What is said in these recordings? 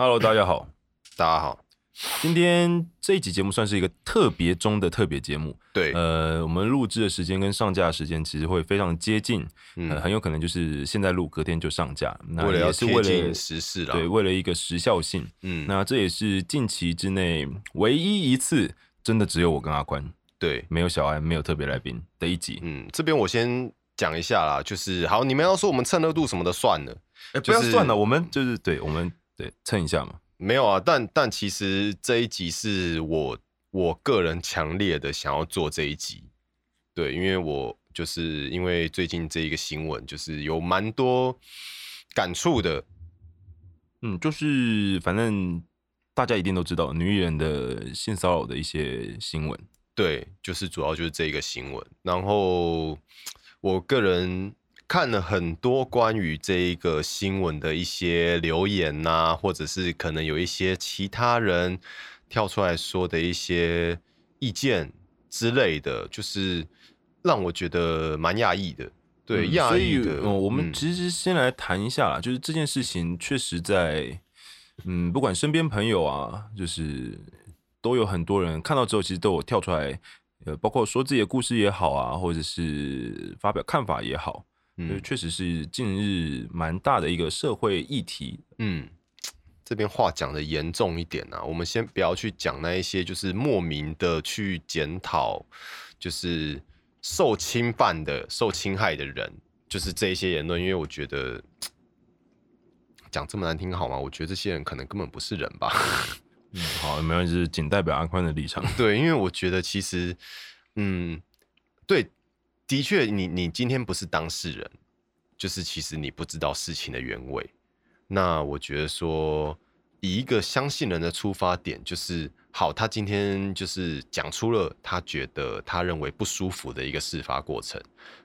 Hello，大家好，大家好。今天这一集节目算是一个特别中的特别节目。对，呃，我们录制的时间跟上架的时间其实会非常接近，呃，很有可能就是现在录，隔天就上架。那也是为了时事了，对，为了一个时效性。嗯，那这也是近期之内唯一一次，真的只有我跟阿宽，对，没有小安，没有特别来宾的一集。嗯，这边我先讲一下啦，就是好，你们要说我们蹭热度什么的算了，哎，不要算了，我们就是对，我们对蹭一下嘛。没有啊，但但其实这一集是我我个人强烈的想要做这一集，对，因为我就是因为最近这一个新闻，就是有蛮多感触的，嗯，就是反正大家一定都知道女艺人的性骚扰的一些新闻，对，就是主要就是这一个新闻，然后我个人。看了很多关于这一个新闻的一些留言呐，或者是可能有一些其他人跳出来说的一些意见之类的，就是让我觉得蛮讶异的。对，讶异的。我们其实先来谈一下啦，就是这件事情确实在，嗯，不管身边朋友啊，就是都有很多人看到之后，其实都有跳出来，呃，包括说自己的故事也好啊，或者是发表看法也好。嗯，确实是近日蛮大的一个社会议题。嗯，这边话讲的严重一点啊，我们先不要去讲那一些，就是莫名的去检讨，就是受侵犯的、受侵害的人，就是这一些言论。因为我觉得讲这么难听好吗？我觉得这些人可能根本不是人吧。嗯，好，没关系，仅代表阿宽的立场。对，因为我觉得其实，嗯，对。的确，你你今天不是当事人，就是其实你不知道事情的原委。那我觉得说，以一个相信人的出发点，就是好，他今天就是讲出了他觉得他认为不舒服的一个事发过程。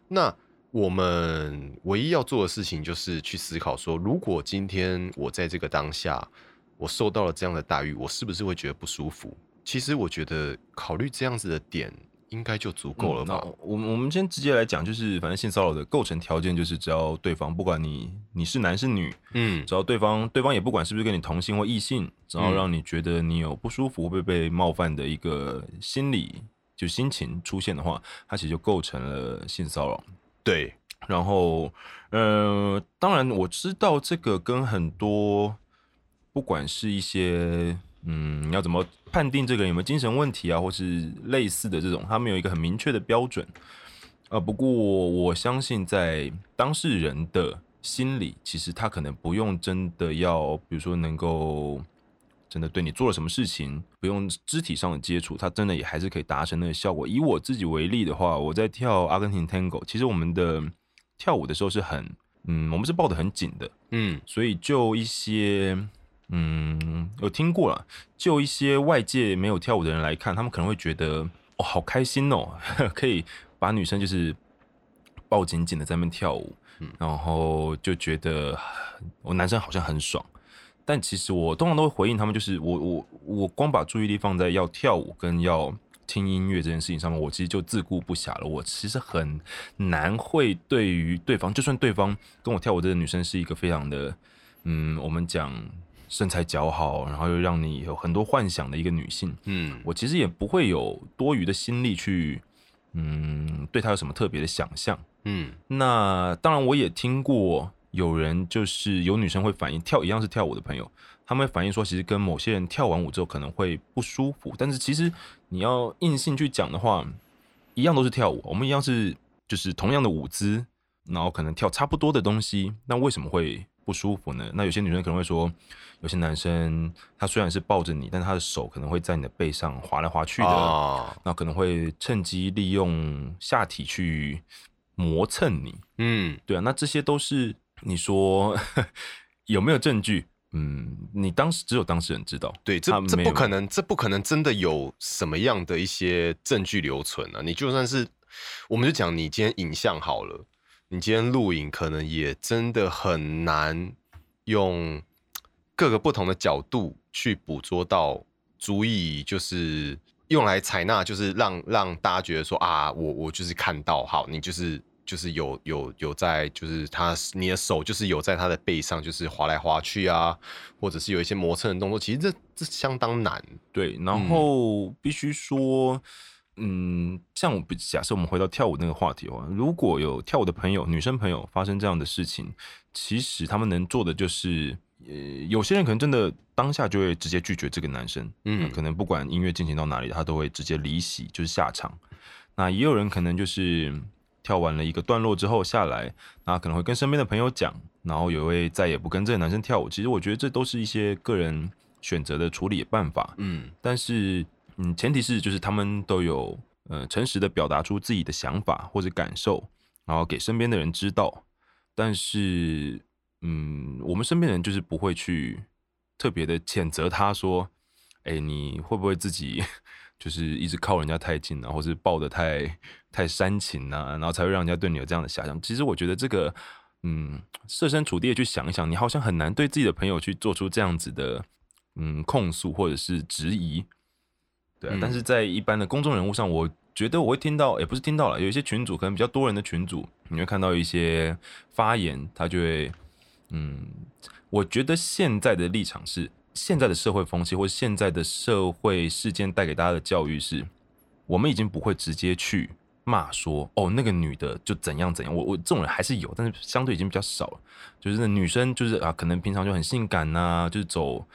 那我们唯一要做的事情，就是去思考说，如果今天我在这个当下，我受到了这样的待遇，我是不是会觉得不舒服？其实我觉得考虑这样子的点。应该就足够了吧？我我们先直接来讲，就是反正性骚扰的构成条件就是，只要对方不管你你是男是女，嗯，只要对方对方也不管是不是跟你同性或异性，只要让你觉得你有不舒服会被冒犯的一个心理就心情出现的话，它其实就构成了性骚扰。对，然后呃，当然我知道这个跟很多不管是一些。嗯，要怎么判定这个人有没有精神问题啊，或是类似的这种，他们有一个很明确的标准。呃，不过我相信在当事人的心里，其实他可能不用真的要，比如说能够真的对你做了什么事情，不用肢体上的接触，他真的也还是可以达成那个效果。以我自己为例的话，我在跳阿根廷 Tango，其实我们的跳舞的时候是很，嗯，我们是抱得很紧的，嗯，所以就一些。嗯，有听过了。就一些外界没有跳舞的人来看，他们可能会觉得哦，好开心哦，可以把女生就是抱紧紧的在那边跳舞，然后就觉得我男生好像很爽。但其实我通常都会回应他们，就是我我我光把注意力放在要跳舞跟要听音乐这件事情上面，我其实就自顾不暇了。我其实很难会对于对方，就算对方跟我跳舞这个女生是一个非常的，嗯，我们讲。身材姣好，然后又让你有很多幻想的一个女性，嗯，我其实也不会有多余的心力去，嗯，对她有什么特别的想象，嗯，那当然我也听过有人就是有女生会反映跳一样是跳舞的朋友，他们会反映说，其实跟某些人跳完舞之后可能会不舒服，但是其实你要硬性去讲的话，一样都是跳舞，我们一样是就是同样的舞姿，然后可能跳差不多的东西，那为什么会？不舒服呢？那有些女生可能会说，有些男生他虽然是抱着你，但他的手可能会在你的背上滑来滑去的，那可能会趁机利用下体去磨蹭你。嗯，对啊，那这些都是你说 有没有证据？嗯，你当时只有当事人知道。对，这这不可能，这不可能真的有什么样的一些证据留存啊！你就算是，我们就讲你今天影像好了。你今天录影可能也真的很难用各个不同的角度去捕捉到，足以就是用来采纳，就是让让大家觉得说啊，我我就是看到好，你就是就是有有有在，就是他你的手就是有在他的背上，就是划来划去啊，或者是有一些磨蹭的动作，其实这这相当难。对，然后必须说，嗯，像我假设我们回到跳舞那个话题的话，如果有跳舞的朋友、女生朋友发生这样的事情，其实他们能做的就是，呃，有些人可能真的当下就会直接拒绝这个男生，嗯嗯，可能不管音乐进行到哪里，他都会直接离席，就是下场。那也有人可能就是跳完了一个段落之后下来，那可能会跟身边的朋友讲，然后也会再也不跟这个男生跳舞。其实我觉得这都是一些个人选择的处理办法。嗯但是，嗯，前提是就是他们都有呃诚实的表达出自己的想法或者感受，然后给身边的人知道。但是，嗯，我们身边人就是不会去特别的谴责他说，哎，你会不会自己就是一直靠人家太近啊，或是抱得太太煽情啊，然后才会让人家对你有这样的遐想。其实我觉得这个，嗯，设身处地的去想一想，你好像很难对自己的朋友去做出这样子的，嗯，控诉或者是质疑。对啊，嗯但是在一般的公众人物上，我觉得我会听到，也不是听到了，有一些群主可能比较多人的群主，你会看到一些发言，他就会，嗯，我觉得现在的立场是，现在的社会风气或现在的社会事件带给大家的教育是，我们已经不会直接去骂说，哦，那个女的就怎样怎样，我我这种人还是有，但是相对已经比较少了。就是那女生就是啊，可能平常就很性感呐、就是走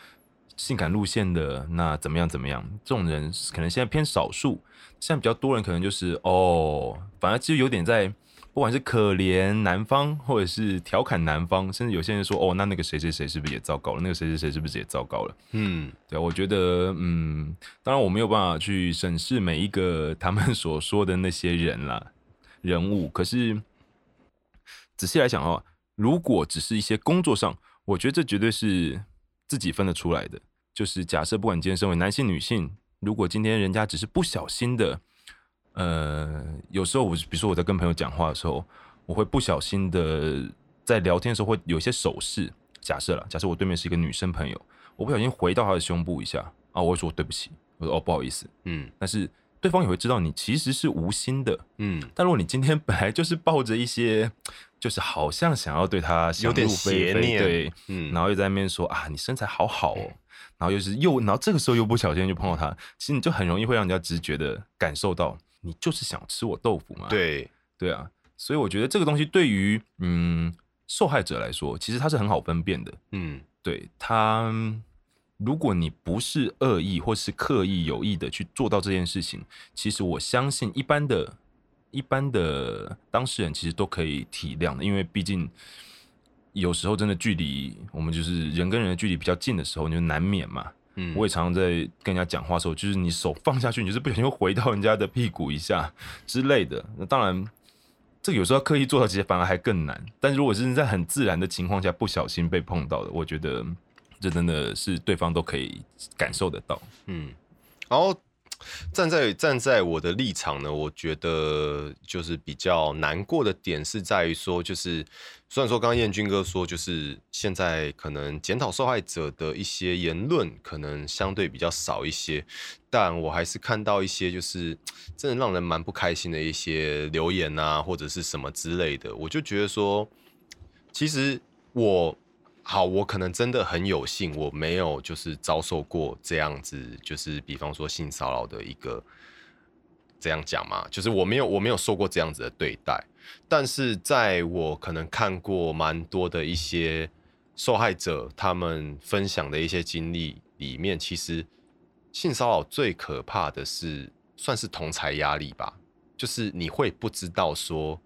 性感路线的，那怎么样怎么样，这种人可能现在偏少数，现在比较多人可能就是哦，反而其实有点在。不管是可怜男方，或者是调侃男方，甚至有些人说：“哦，那那个谁谁谁是不是也糟糕了？那个谁谁谁是不是也糟糕了？”嗯对啊，我觉得，嗯，当然我没有办法去审视每一个他们所说的那些人啦、人物，可是仔细来想哦，如果只是一些工作上，我觉得这绝对是自己分得出来的。就是假设不管你今天身为男性、女性，如果今天人家只是不小心的，呃，有时候我比如说我在跟朋友讲话的时候，我会不小心的在聊天的时候会有一些手势。假设了，假设我对面是一个女生朋友，我不小心回到她的胸部一下啊，我会说对不起，我说哦不好意思，嗯但是对方也会知道你其实是无心的。嗯，但如果你今天本来就是抱着一些，就是好像想要对她想有点邪念对，嗯然后又在那边说啊，你身材好好哦，然后又是又，然后这个时候又不小心就碰到他，其实你就很容易会让人家直觉的感受到，你就是想吃我豆腐嘛。对，对啊，所以我觉得这个东西对于嗯受害者来说，其实它是很好分辨的。嗯对他，如果你不是恶意或是刻意有意的去做到这件事情，其实我相信一般的、一般的当事人其实都可以体谅的，因为毕竟有时候真的距离我们就是人跟人的距离比较近的时候，你就难免嘛。嗯，我也常常在跟人家讲话的时候，就是你手放下去，你就是不小心会回到人家的屁股一下之类的。那当然，这个有时候刻意做到，其实反而还更难。但如果是在很自然的情况下不小心被碰到的，我觉得这真的是对方都可以感受得到。嗯，然后站在站在我的立场呢，我觉得就是比较难过的点是在于说，就是虽然说刚刚彦军哥说，就是现在可能检讨受害者的一些言论可能相对比较少一些，但我还是看到一些就是真的让人蛮不开心的一些留言啊，或者是什么之类的，我就觉得说，其实我好，我可能真的很有幸，我没有就是遭受过这样子，就是比方说性骚扰的一个这样讲嘛，就是我没有我没有受过这样子的对待，但是在我可能看过蛮多的一些受害者他们分享的一些经历里面，其实性骚扰最可怕的是算是同才压力吧，就是你会不知道说。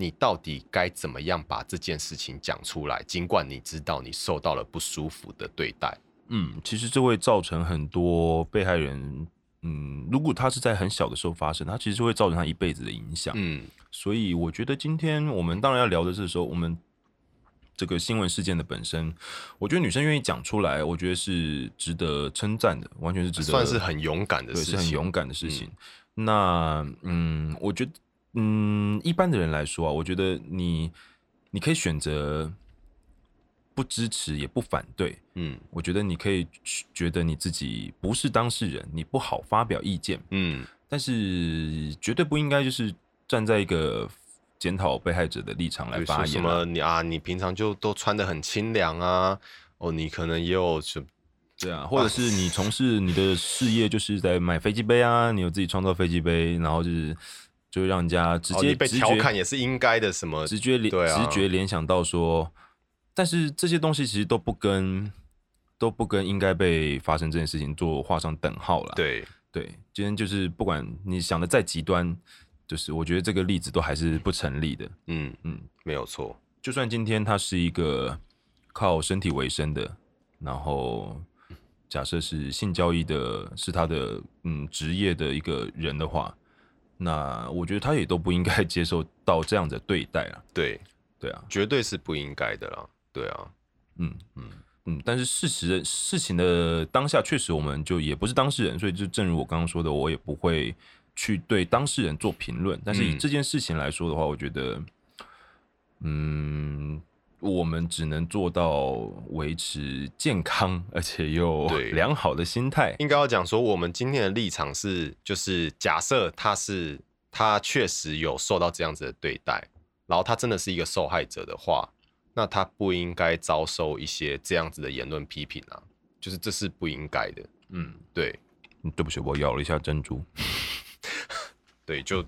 你到底该怎么样把这件事情讲出来？尽管你知道你受到了不舒服的对待，嗯，其实这会造成很多被害人，嗯，如果他是在很小的时候发生，他其实会造成他一辈子的影响。嗯所以我觉得今天我们当然要聊的是说，我们这个新闻事件的本身，我觉得女生愿意讲出来，我觉得是值得称赞的，完全是值得，算是很勇敢的，事情，是很勇敢的事情。那嗯，我觉得嗯，一般的人来说啊，我觉得你你可以选择不支持也不反对，嗯。我觉得你可以觉得你自己不是当事人，你不好发表意见，嗯。但是绝对不应该就是站在一个检讨被害者的立场来发言啊、么你啊，你平常就都穿的很清凉啊，哦，你可能也有什对啊，或者是你从事你的事业就是在买飞机杯啊，你有自己创造飞机杯，然后就是就让人家直接、哦被调侃也是应该的，什么直觉联、直觉联想到说，但是这些东西其实都不跟都不跟应该被发生这件事情做画上等号了。对对，今天就是不管你想的再极端，就是我觉得这个例子都还是不成立的。嗯嗯，没有错，就算今天他是一个靠身体为生的，然后假设是性交易的，是他的嗯职业的一个人的话，那我觉得他也都不应该接受到这样的对待啊。对，对啊，绝对是不应该的啦，对啊，嗯嗯嗯，但是事实事情的当下，确实我们就也不是当事人，所以就正如我刚刚说的，我也不会去对当事人做评论。但是以嗯。这件事情来说的话，我觉得，嗯，我们只能做到维持健康而且又对。良好的心态。应该要讲说，我们今天的立场是，就是假设他是他确实有受到这样子的对待，然后他真的是一个受害者的话，那他不应该遭受一些这样子的言论批评啊，就是这是不应该的，嗯，对。嗯对不起，我咬了一下珍珠。对，就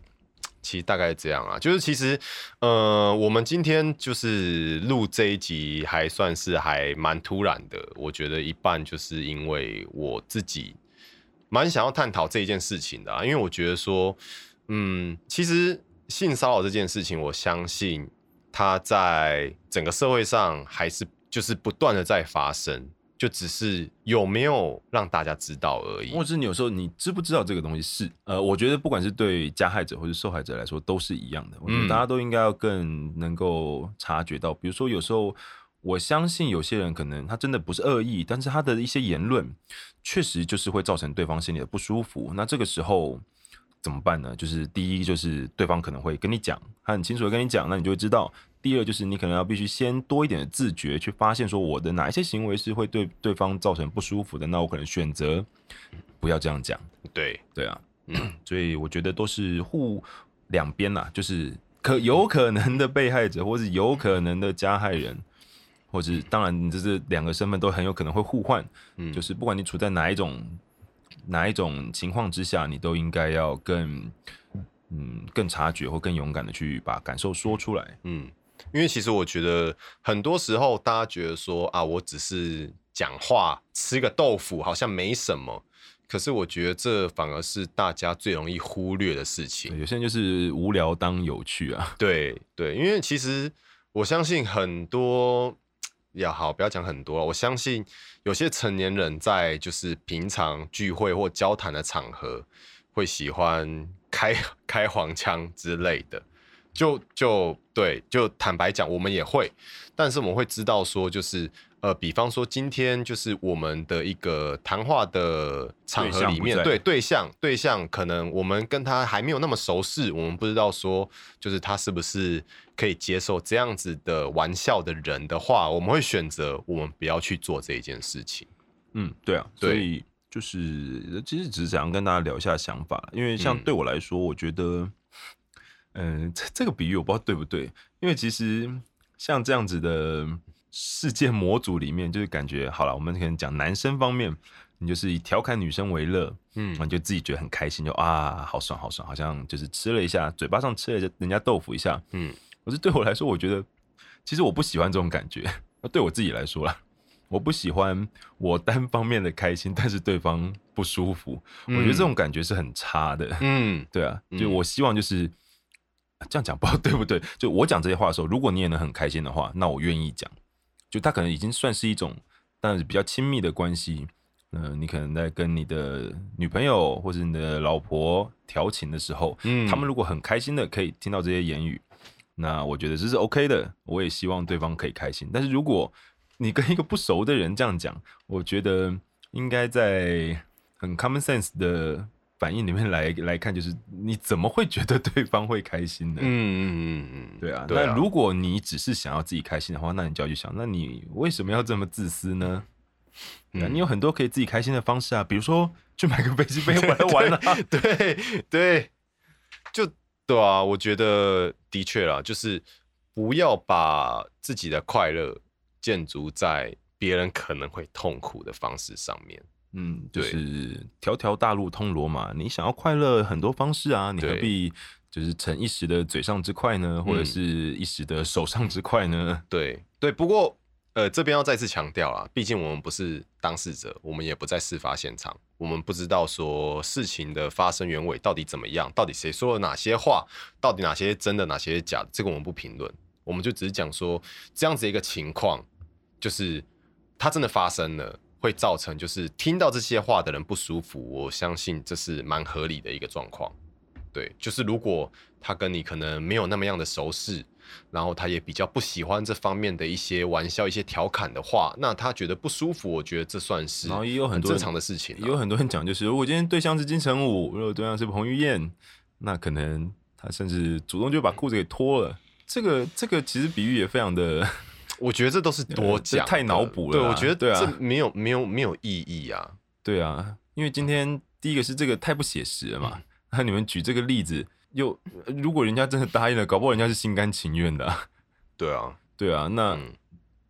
其实大概这样啊，就是其实呃，我们今天就是录这一集还算是还蛮突然的，我觉得一半就是因为我自己蛮想要探讨这一件事情的、啊，因为我觉得说，嗯，其实性骚扰这件事情，我相信它在整个社会上还是就是不断的在发生，就只是有没有让大家知道而已或。者是你有时候你知不知道这个东西是呃，我觉得不管是对加害者或是受害者来说都是一样的。我觉得嗯大家都应该要更能够察觉到，比如说有时候我相信有些人可能他真的不是恶意，但是他的一些言论确实就是会造成对方心里的不舒服。那这个时候怎么办呢？就是第一就是对方可能会跟你讲，他很清楚的跟你讲，那你就会知道。第二就是你可能要必须先多一点的自觉，去发现说我的哪一些行为是会对对方造成不舒服的，那我可能选择不要这样讲。对，对啊，嗯所以我觉得都是互两边啦，就是可有可能的被害者，或是有可能的加害人，或是当然你这是两个身份都很有可能会互换，嗯就是不管你处在哪一种哪一种情况之下，你都应该要更嗯更察觉或更勇敢的去把感受说出来。嗯，因为其实我觉得很多时候大家觉得说啊，我只是讲话吃个豆腐好像没什么，可是我觉得这反而是大家最容易忽略的事情。有些人就是无聊当有趣啊，对对，因为其实我相信很多，也好，不要讲很多了，我相信有些成年人在就是平常聚会或交谈的场合，会喜欢开 开黄腔之类的。就就对，就坦白讲，我们也会，但是我们会知道说，就是呃，比方说今天就是我们的一个谈话的场合里面，对对对象对象，可能我们跟他还没有那么熟识，我们不知道说，就是他是不是可以接受这样子的玩笑的人的话，我们会选择我们不要去做这一件事情。嗯，对啊，对所以就是其实只是想要跟大家聊一下想法，因为像嗯对我来说，我觉得，嗯、这这个比喻我不知道对不对，因为其实像这样子的世界模组里面，就是感觉好了，我们可能讲男生方面，你就是以调侃女生为乐，嗯你就自己觉得很开心，就啊好爽好爽，好像就是吃了一下，嘴巴上吃了人家豆腐一下，嗯可是对我来说，我觉得其实我不喜欢这种感觉。那对我自己来说啦，我不喜欢我单方面的开心，但是对方不舒服。我觉得这种感觉是很差的。嗯对啊，嗯就我希望就是这样讲，不知道对不对？就我讲这些话的时候，如果你也能很开心的话，那我愿意讲。就他可能已经算是一种，但是比较亲密的关系。嗯、你可能在跟你的女朋友或者你的老婆调情的时候，嗯他们如果很开心的可以听到这些言语，那我觉得这是 OK 的。我也希望对方可以开心。但是如果你跟一个不熟的人这样讲，我觉得应该在很 common sense 的反应里面来来看，就是你怎么会觉得对方会开心呢？嗯嗯嗯嗯，对啊，那如果你只是想要自己开心的话，那你就要去想，那你为什么要这么自私呢？对啊嗯你有很多可以自己开心的方式啊，比如说去买个飞机杯玩 玩啊。对对，就对啊，我觉得的确啦，就是不要把自己的快乐建筑在别人可能会痛苦的方式上面。嗯，就对是条条大路通罗马，你想要快乐很多方式啊，你何必就是逞一时的嘴上之快呢，或者嗯是一时的手上之快呢？对对，不过呃，这边要再次强调啊，毕竟我们不是当事者，我们也不在事发现场，我们不知道说事情的发生原委到底怎么样，到底谁说了哪些话，到底哪些真的，哪些假的，这个我们不评论，我们就只是讲说这样子一个情况，就是它真的发生了。会造成就是听到这些话的人不舒服，我相信这是蛮合理的一个状况。对，就是如果他跟你可能没有那么样的熟识，然后他也比较不喜欢这方面的一些玩笑、一些调侃的话，那他觉得不舒服，我觉得这算是然后也有很多正常的事情啊、也有很多人讲，就是如果今天对象是金城武，如果对象是彭于晏，那可能他甚至主动就把裤子给脱了。这个这个其实比喻也非常的，我觉得这都是多这讲，太脑补了对，我觉得对啊。这没有没有没有意义啊。对啊，因为今天第一个是这个太不写实了嘛，嗯。那你们举这个例子，又如果人家真的答应了，搞不好人家是心甘情愿的啊、对啊，对啊，那嗯。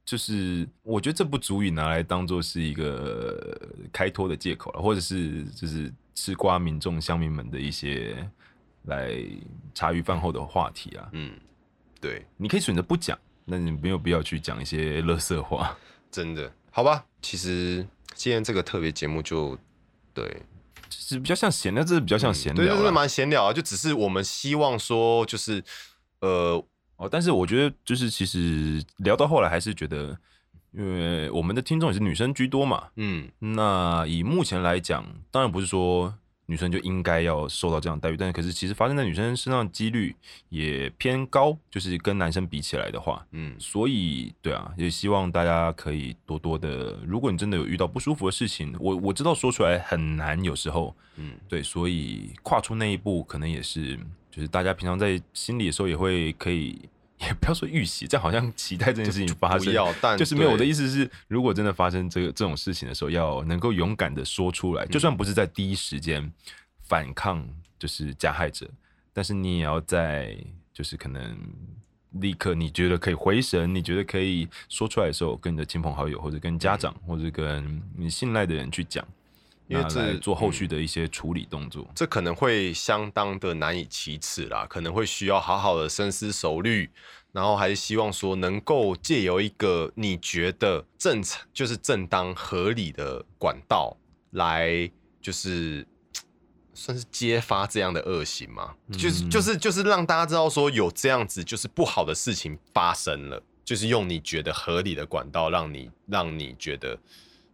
就是我觉得这不足以拿来当做是一个呃开脱的借口了，或者是就是吃瓜民众乡民们的一些来茶余饭后的话题啊。嗯，对，你可以选择不讲，那你没有必要去讲一些垃圾话。真的，好吧。其实今天这个特别节目就对就是比较像闲聊，这是比较像闲嗯对，就是聊啦。蛮闲聊啊，就只是我们希望说，就是呃，哦，但是我觉得就是其实聊到后来还是觉得，因为我们的听众也是女生居多嘛，嗯那以目前来讲，当然不是说女生就应该要受到这样的待遇，但是可是其实发生在女生身上的几率也偏高，就是跟男生比起来的话，嗯所以对啊，也希望大家可以多多的，如果你真的有遇到不舒服的事情，我我知道说出来很难，有时候嗯对，所以跨出那一步，可能也是就是大家平常在心里的时候也会可以。也不要说预习，这样好像期待这件事情发生，不要，但就是没有我的意思是，如果真的发生这个这种事情的时候，要能够勇敢的说出来，就算不是在第一时间反抗，就是加害者，但是你也要在就是可能立刻你觉得可以回神，你觉得可以说出来的时候，跟你的亲朋好友或者跟家长、或者跟你信赖的人去讲，那因为这来做后续的一些处理动作。这可能会相当的难以启齿啦，可能会需要好好的深思熟虑，然后还是希望说能够借由一个你觉得正常就是正当合理的管道来，就是算是揭发这样的恶行嘛，就是嗯就是就是让大家知道说有这样子就是不好的事情发生了，就是用你觉得合理的管道让你让你觉得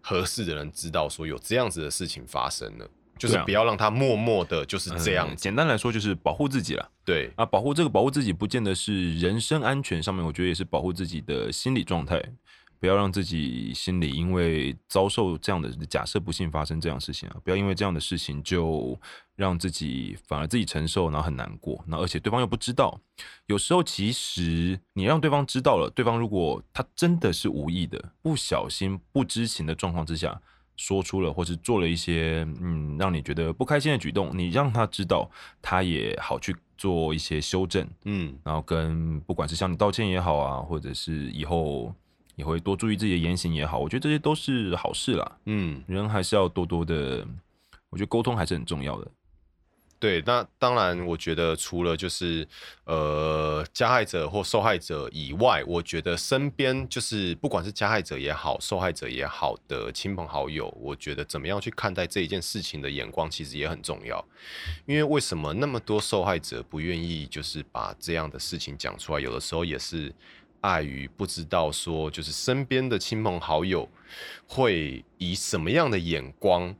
合适的人知道说有这样子的事情发生了。就是不要让他默默的就是这样简单来说就是保护自己了。对，啊，保护这个保护自己，不见得是人身安全上面，我觉得也是保护自己的心理状态，不要让自己心里因为遭受这样的假设不幸发生这样的事情啊，不要因为这样的事情就让自己反而自己承受，然后很难过，那而且对方又不知道，有时候其实你让对方知道了，对方如果他真的是无意的、不小心、不知情的状况之下。说出了，或是做了一些嗯让你觉得不开心的举动，你让他知道，他也好去做一些修正，嗯，然后跟不管是向你道歉也好啊，或者是以后也会多注意自己的言行也好，我觉得这些都是好事啦。嗯，人还是要多多的，我觉得沟通还是很重要的。对，那当然，我觉得除了就是呃加害者或受害者以外，我觉得身边就是不管是加害者也好，受害者也好的亲朋好友，我觉得怎么样去看待这一件事情的眼光，其实也很重要。因为为什么那么多受害者不愿意就是把这样的事情讲出来？有的时候也是碍于不知道说，就是身边的亲朋好友会以什么样的眼光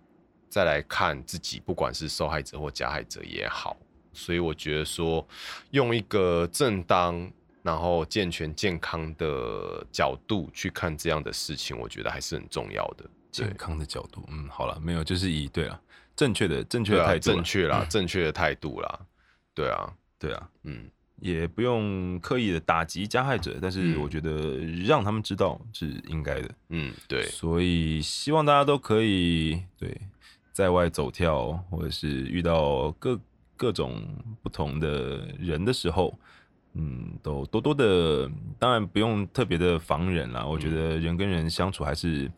再来看自己，不管是受害者或加害者也好。所以我觉得说，用一个正当、然后健全、健康的角度去看这样的事情，我觉得还是很重要的。健康的角度，嗯，好了，没有，就是以对了，正确的正确的态正确啦，正确的态度啦。对啊，对啊，嗯，也不用刻意的打击加害者，但是嗯我觉得让他们知道是应该的。嗯，对，所以希望大家都可以对在外走跳，或者是遇到各各种不同的人的时候，嗯，都多多的，当然不用特别的防人啦。我觉得人跟人相处还是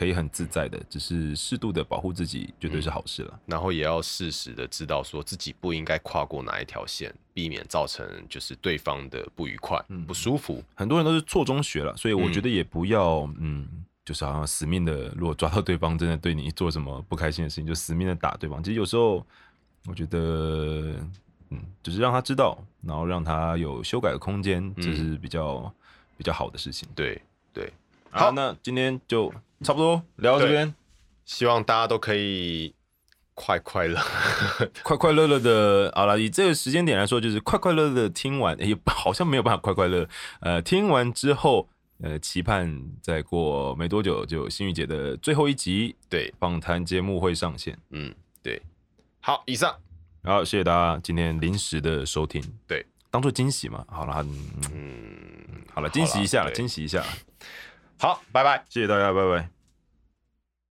可以很自在的，只是适度的保护自己，绝对是好事了。然后也要适时的知道说自己不应该跨过哪一条线，避免造成就是对方的不愉快、不舒服。很多人都是错中学了，所以我觉得也不要，嗯，就是好像死命的，如果抓到对方真的对你做什么不开心的事情，就死命的打对方。其实有时候我觉得，嗯，只是让他知道，然后让他有修改的空间，这是比较比较好的事情。对对，好，那今天就差不多聊到这边，希望大家都可以快快乐，快快乐乐的。好了，以这个时间点来说，就是快快乐乐的听完，也好像没有办法快快乐。呃，听完之后，呃，期盼再过没多久就新宇姐的最后一集对，访谈节目会上线。嗯，对。好，以上，好，谢谢大家今天临时的收听，对，当做惊喜嘛。好了，嗯，好了，惊喜一下了，惊喜一下，好，拜拜。谢谢大家，拜拜。